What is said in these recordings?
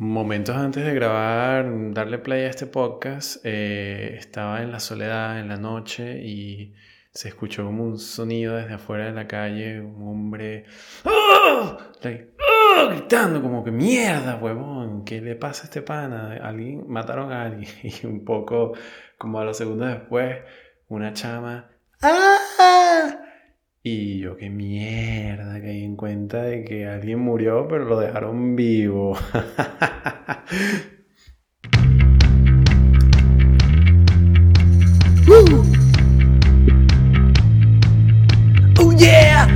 Momentos antes de grabar, darle play a este podcast, eh, estaba en la soledad en la noche y se escuchó como un sonido desde afuera de la calle, un hombre ¡Ah! ¡Ah! gritando como que mierda, huevón, ¿qué le pasa a este pana? Alguien mataron a alguien y un poco como a los segundos después una chama ¡Ah! Y yo, qué mierda, que hay en cuenta de que alguien murió, pero lo dejaron vivo. Oh yeah!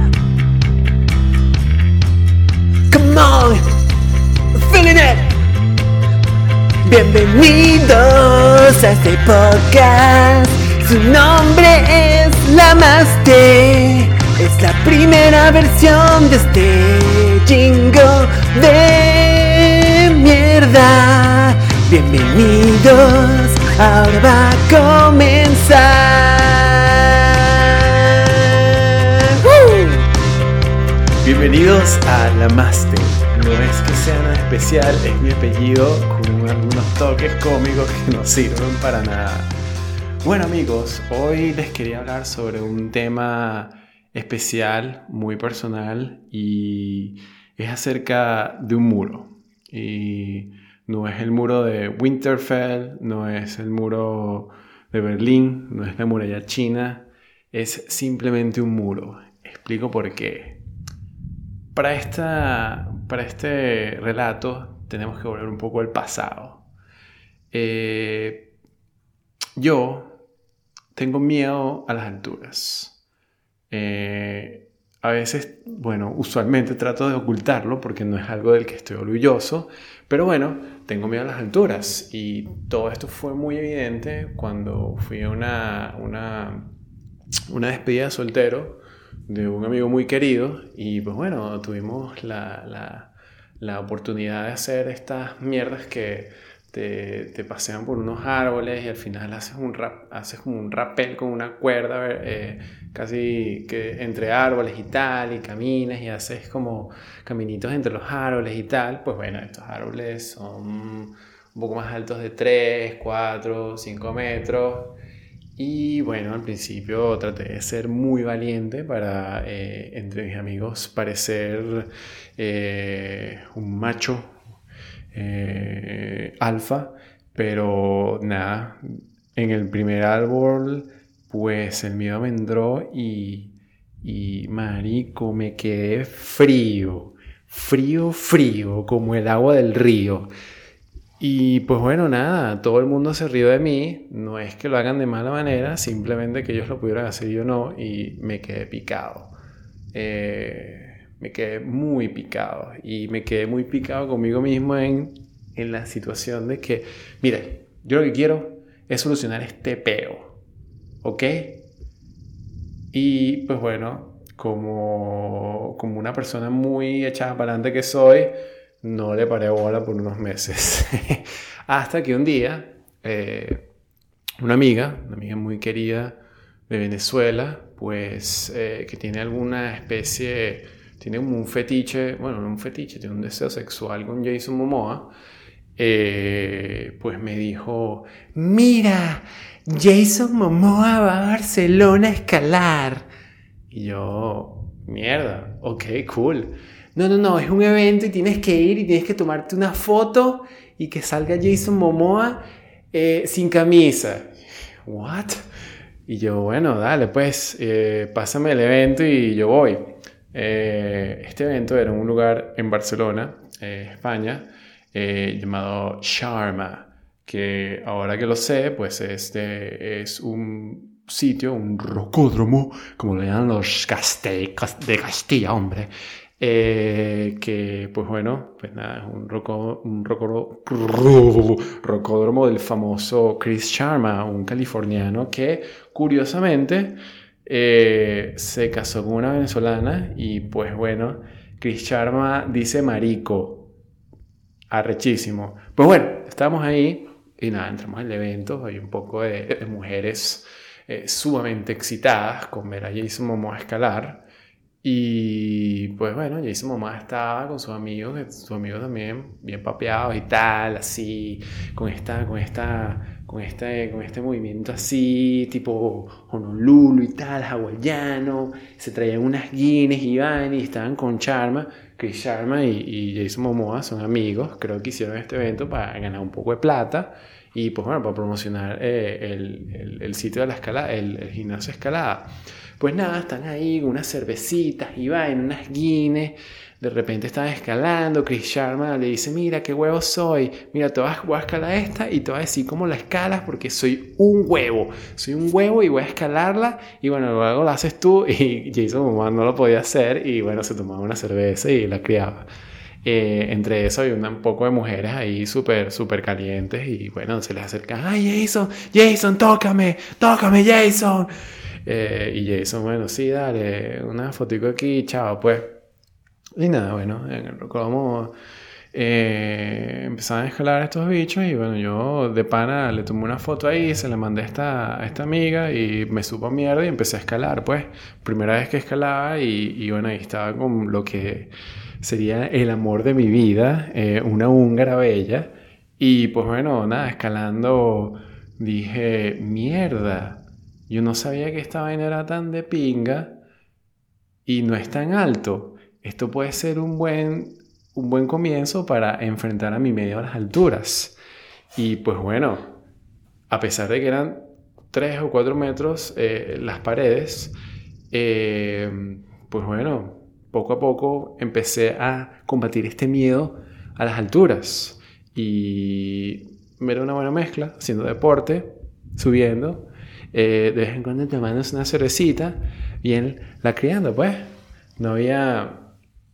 Come on! Feeling it! Bienvenidos a este podcast. Su nombre es La Master. Es la primera versión de este jingo de mierda. Bienvenidos, ahora va a comenzar. Bienvenidos a La Master. No es que sea nada especial, es mi apellido con algunos toques cómicos que no sirven para nada. Bueno amigos, hoy les quería hablar sobre un tema especial, muy personal y es acerca de un muro. Y no es el muro de Winterfell, no es el muro de Berlín, no es la muralla china, es simplemente un muro. Explico por qué. Para, esta, para este relato tenemos que volver un poco al pasado. Eh, yo tengo miedo a las alturas. Eh, a veces, bueno, usualmente trato de ocultarlo porque no es algo del que estoy orgulloso, pero bueno, tengo miedo a las alturas y todo esto fue muy evidente cuando fui a una, una, una despedida de soltero de un amigo muy querido y pues bueno, tuvimos la, la, la oportunidad de hacer estas mierdas que te, pasean por unos árboles y al final haces, un rap, haces como un rappel con una cuerda eh, casi que entre árboles y tal y caminas y haces como caminitos entre los árboles y tal. Pues bueno, estos árboles son un poco más altos de 3, 4, 5 metros. Y bueno, al principio traté de ser muy valiente para eh, entre mis amigos parecer eh, un macho eh, alfa, pero nada, en el primer árbol, pues el miedo me entró y, y marico, me quedé frío, frío, frío, como el agua del río. Y pues bueno, nada, todo el mundo se rió de mí, no es que lo hagan de mala manera, simplemente que ellos lo pudieran hacer y yo no, y me quedé picado. Eh, me quedé muy picado y me quedé muy picado conmigo mismo en, en la situación de que, mire, yo lo que quiero es solucionar este peo, ¿ok? Y pues bueno, como, como una persona muy echada para adelante que soy, no le paré bola por unos meses. Hasta que un día, eh, una amiga, una amiga muy querida de Venezuela, pues eh, que tiene alguna especie tiene como un fetiche, bueno, no un fetiche, tiene un deseo sexual con Jason Momoa, eh, pues me dijo, mira, Jason Momoa va a Barcelona a escalar. Y yo, mierda, ok, cool. No, no, no, es un evento y tienes que ir y tienes que tomarte una foto y que salga Jason Momoa eh, sin camisa. ¿What? Y yo, bueno, dale, pues, eh, pásame el evento y yo voy. Eh, este evento era en un lugar en Barcelona, eh, España, eh, llamado Sharma, que ahora que lo sé, pues este es un sitio, un rocódromo, como lo llaman los de Castilla, hombre, que pues bueno, pues nada, es un, roco, un rocódromo del famoso Chris Sharma, un californiano que curiosamente eh, se casó con una venezolana y pues bueno, Chris Charma dice marico, arrechísimo. Pues bueno, estamos ahí y nada, entramos al evento, hay un poco de, mujeres eh, sumamente excitadas con ver a Jason Momoa escalar. Y pues bueno, Jason mamá estaba con sus amigos, sus amigos también bien papeados y tal, así, con esta, con esta, con este, con este movimiento así, tipo Honolulu y tal, hawaiano. Se traían unas guines y van y estaban con Charma, Chris Charma y, y Jason Momoa son amigos. Creo que hicieron este evento para ganar un poco de plata y pues bueno, para promocionar eh, el, el, sitio de la escalada, el, gimnasio escalada. Pues nada, están ahí con unas cervecitas y va en unas guines. De repente están escalando. Chris Sharma le dice: Mira qué huevo soy. Mira, te vas a escalar esta y te voy a decir cómo la escalas porque soy un huevo. Soy un huevo y voy a escalarla. Y bueno, luego la haces tú. Y Jason no lo podía hacer. Y bueno, se tomaba una cerveza y la criaba. Eh, entre eso hay un poco de mujeres ahí súper, súper calientes. Y bueno, se les acerca: ¡Ay, Jason! ¡Jason, tócame! ¡Tócame, Jason! Eh, y Jason, bueno, sí, dale, una fotico aquí, chao, pues. Y nada, bueno, como eh, empezaban a escalar estos bichos y bueno, yo de pana le tomé una foto ahí, se la mandé a esta, esta amiga y me supo mierda y empecé a escalar, pues. Primera vez que escalaba y, y bueno, ahí estaba con lo que sería el amor de mi vida, eh, una húngara bella. Y pues bueno, nada, escalando dije, mierda, yo no sabía que esta vaina era tan de pinga y no es tan alto. Esto puede ser un buen, un buen comienzo para enfrentar a mi medio a las alturas. Y pues bueno, a pesar de que eran 3 o 4 metros eh, las paredes, eh, pues bueno, poco a poco empecé a combatir este miedo a las alturas. Y era una buena mezcla, haciendo deporte, subiendo eh, de vez en cuando te mandas una cervecita y él la criando, pues. No había,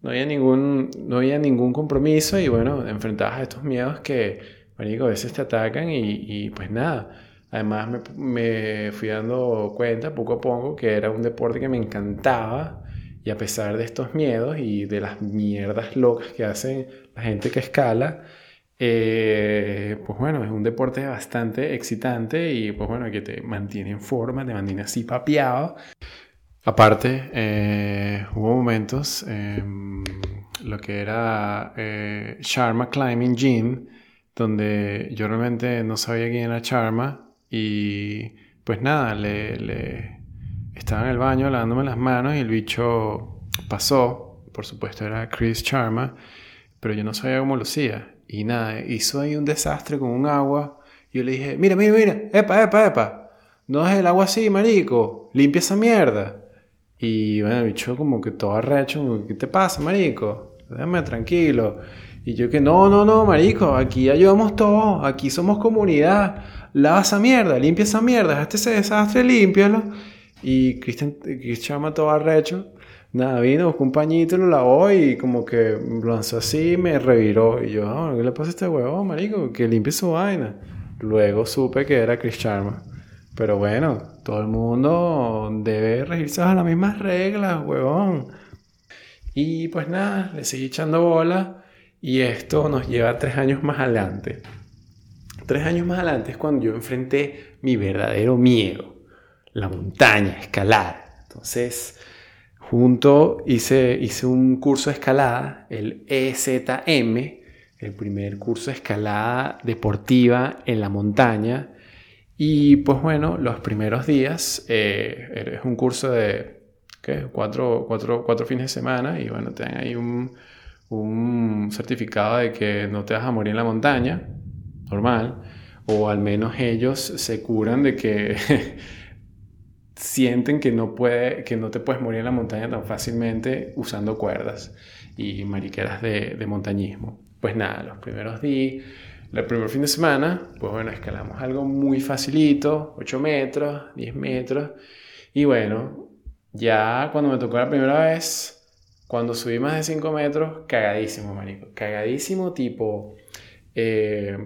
no había, ningún, no había ningún compromiso y bueno, enfrentabas a estos miedos que, marico, a veces te atacan y, pues nada. Además me, me, fui dando cuenta poco a poco que era un deporte que me encantaba y a pesar de estos miedos y de las mierdas locas que hacen la gente que escala, eh, pues bueno, es un deporte bastante excitante y pues bueno, que te mantiene en forma, te mantiene así papeado. Aparte, eh, hubo momentos, em, lo que era eh, Sharma Climbing Gym, donde yo realmente no sabía quién era Sharma y pues nada, le, estaba en el baño lavándome las manos y el bicho pasó, por supuesto era Chris Sharma, pero yo no sabía cómo lo hacía. Y nada, hizo ahí un desastre con un agua. Yo le dije, mira, mira, mira, epa, epa, epa. No es el agua así, marico. Limpia esa mierda. Y bueno, el bicho como que todo arrecho, ¿qué te pasa, marico? Déjame tranquilo. Y yo que no, no, no, marico, aquí ayudamos todos, aquí somos comunidad. Lava esa mierda, limpia esa mierda, este ese desastre, límpialo. Y Cristian, Cristian todo arrecho Nada, vino, buscó un pañito, lo lavó y como que lanzó así y me reviró. Y yo, ah, ¿qué le pasa a este huevo, marico? Que limpie su vaina. Luego supe que era Chris Sharma. Pero bueno, todo el mundo debe regirse a las mismas reglas, huevón. Y pues nada, le seguí echando bola y esto nos lleva tres años más adelante. Tres años más adelante es cuando yo enfrenté mi verdadero miedo, la montaña, escalar. Entonces, Junto hice, hice un curso de escalada, el EZM, el primer curso de escalada deportiva en la montaña. Y pues bueno, los primeros días eh, es un curso de ¿qué? Cuatro, cuatro, cuatro, fines de semana y bueno, te dan ahí un, un certificado de que no te vas a morir en la montaña, normal, o al menos ellos se curan de que sienten que no, puede, que no te puedes morir en la montaña tan fácilmente usando cuerdas y mariqueras de, de montañismo. Pues nada, los primeros días, el primer fin de semana, pues bueno, escalamos algo muy facilito, 8 metros, 10 metros. Y bueno, ya cuando me tocó la primera vez, cuando subí más de 5 metros, cagadísimo, marico. Cagadísimo, tipo, eh,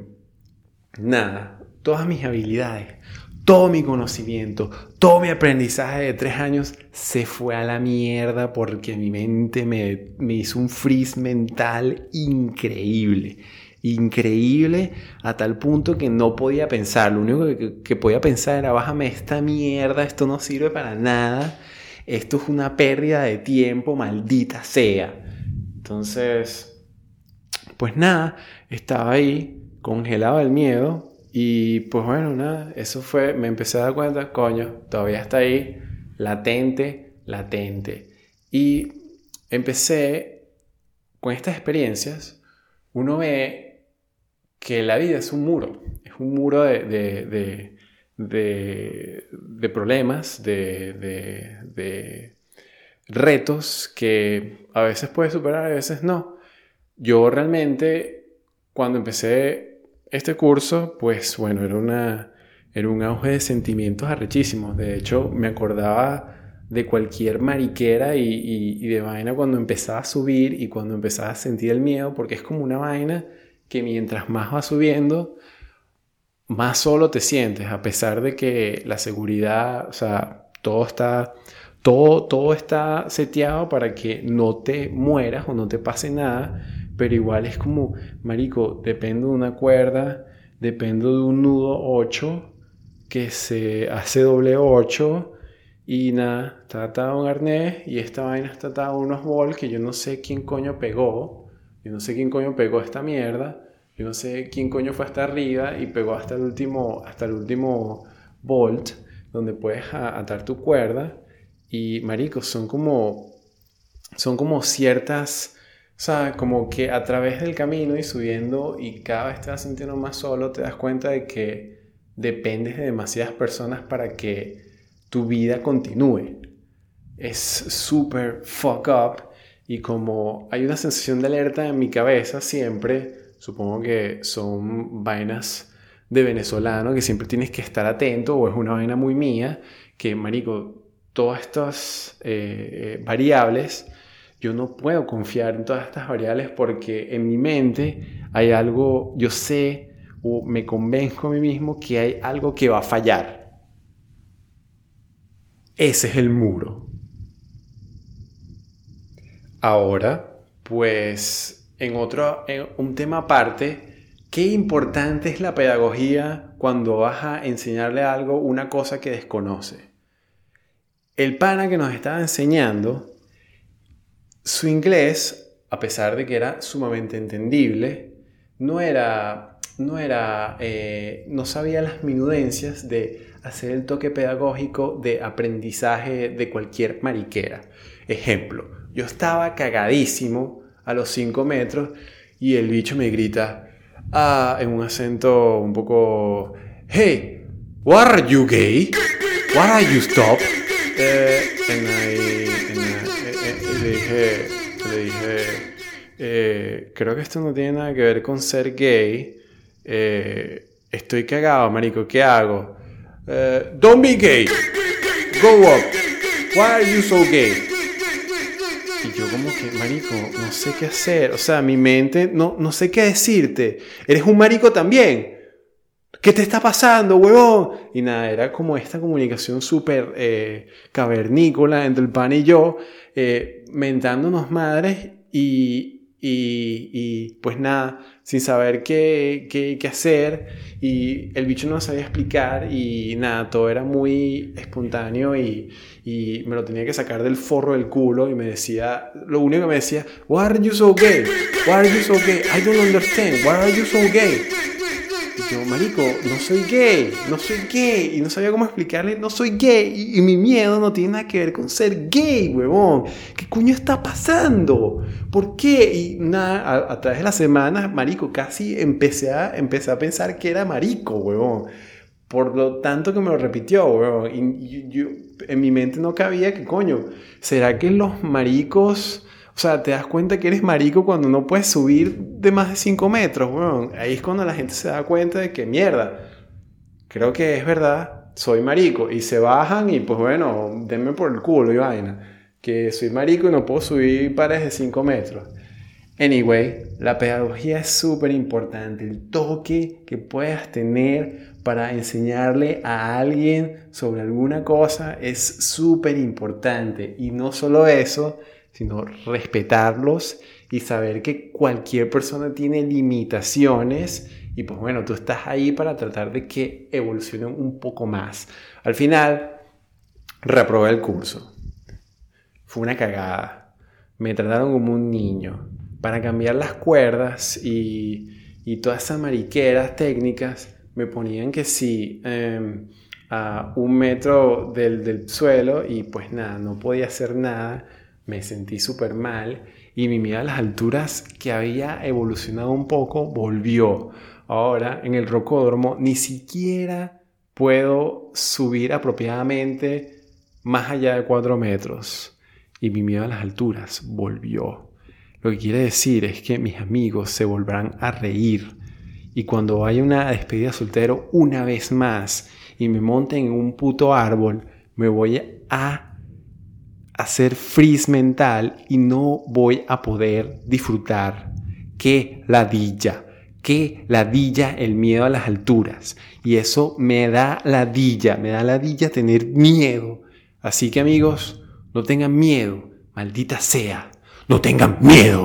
nada, todas mis habilidades todo mi conocimiento, todo mi aprendizaje de tres años se fue a la mierda porque mi mente me, hizo un freeze mental increíble. Increíble a tal punto que no podía pensar. Lo único que, podía pensar era bájame esta mierda, esto no sirve para nada. esto es una pérdida de tiempo, maldita sea. Entonces, pues nada, estaba ahí, congelado el miedo, y pues bueno, nada, eso fue, me empecé a dar cuenta, coño, todavía está ahí, latente, latente. Y empecé con estas experiencias, uno ve que la vida es un muro, es un muro de, de, de, problemas, de, retos que a veces puedes superar, a veces no. Yo realmente, cuando empecé este curso, pues bueno, era, una, era un auge de sentimientos arrechísimos. De hecho, me acordaba de cualquier mariquera y, de vaina cuando empezaba a subir y cuando empezaba a sentir el miedo, porque es como una vaina que mientras más va subiendo, más solo te sientes, a pesar de que la seguridad, o sea, todo está, todo, todo está seteado para que no te mueras o no te pase nada pero igual es como, marico, dependo de una cuerda, dependo de un nudo 8 que se hace doble 8 y nada, está atado un arnés y esta vaina está atada a unos bols que yo no sé quién coño pegó, yo no sé quién coño pegó esta mierda, yo no sé quién coño fue hasta arriba y pegó hasta el último, hasta el último bolt donde puedes atar tu cuerda y marico, son como, son como ciertas o sea, como que a través del camino y subiendo y cada vez te vas sintiendo más solo, te das cuenta de que dependes de demasiadas personas para que tu vida continúe. Es súper fuck up y como hay una sensación de alerta en mi cabeza siempre, supongo que son vainas de venezolano que siempre tienes que estar atento o es una vaina muy mía que, marico, todas estas eh, eh, variables yo no puedo confiar en todas estas variables porque en mi mente hay algo, yo sé o me convenzo a mí mismo que hay algo que va a fallar. Ese es el muro. Ahora, pues en otro, en un tema aparte, qué importante es la pedagogía cuando vas a enseñarle algo, una cosa que desconoce. El pana que nos estaba enseñando su inglés, a pesar de que era sumamente entendible, no era, no era, eh, no sabía las minudencias de hacer el toque pedagógico de aprendizaje de cualquier mariquera. Ejemplo, yo estaba cagadísimo a los 5 metros y el bicho me grita ah, en un acento un poco, hey, what are you gay? What are you stop? Eh, le dije, le dije eh, creo que esto no tiene nada que ver con ser gay. Eh, estoy cagado, marico, ¿qué hago? Eh, don't be gay. Go up. Why are you so gay? Y yo como que, marico, no sé qué hacer. O sea, mi mente, no, no sé qué decirte. Eres un marico también. ¿Qué te está pasando, huevón? Y nada, era como esta comunicación súper cavernícola entre el pan y yo eh, mentándonos madres y, y, pues nada, sin saber qué, qué, qué, hacer y el bicho no sabía explicar y nada, todo era muy espontáneo y, y, me lo tenía que sacar del forro del culo y me decía, lo único que me decía, why are you so gay? Why are you so gay? I don't understand, why are you so gay? Y yo, marico, no soy gay, no soy gay. Y no sabía cómo explicarle, no soy gay. Y, mi miedo no tiene nada que ver con ser gay, huevón. ¿Qué coño está pasando? ¿Por qué? Y nada, a, través de las semanas, marico, casi empecé a, empecé a pensar que era marico, huevón. Por lo tanto que me lo repitió, huevón. Y yo, en mi mente no cabía que, coño, ¿será que los maricos o sea, te das cuenta que eres marico cuando no puedes subir de más de 5 metros, weón. Ahí es cuando la gente se da cuenta de que mierda. Creo que es verdad, soy marico. Y se bajan y pues bueno, denme por el culo y vaina. Que soy marico y no puedo subir pares de 5 metros. Anyway, la pedagogía es súper importante. El toque que puedas tener para enseñarle a alguien sobre alguna cosa es súper importante. Y no solo eso, sino respetarlos y saber que cualquier persona tiene limitaciones y pues bueno, tú estás ahí para tratar de que evolucionen un poco más. Al final, reprobé el curso. fue una cagada. Me trataron como un niño. Para cambiar las cuerdas y, y todas esas mariqueras técnicas, me ponían que sí, em, a un metro del, del suelo y pues nada, no podía hacer nada. Me sentí súper mal y mi miedo a las alturas que había evolucionado un poco volvió. Ahora en el rocódromo ni siquiera puedo subir apropiadamente más allá de 4 metros. Y mi miedo a las alturas volvió. Lo que quiere decir es que mis amigos se volverán a reír. Y cuando haya una despedida soltero una vez más y me monten en un puto árbol, me voy a hacer freeze mental y no voy a poder disfrutar. Qué ladilla, qué ladilla el miedo a las alturas. Y eso me da ladilla, me da ladilla tener miedo. Así que amigos, no tengan miedo, maldita sea, no tengan miedo.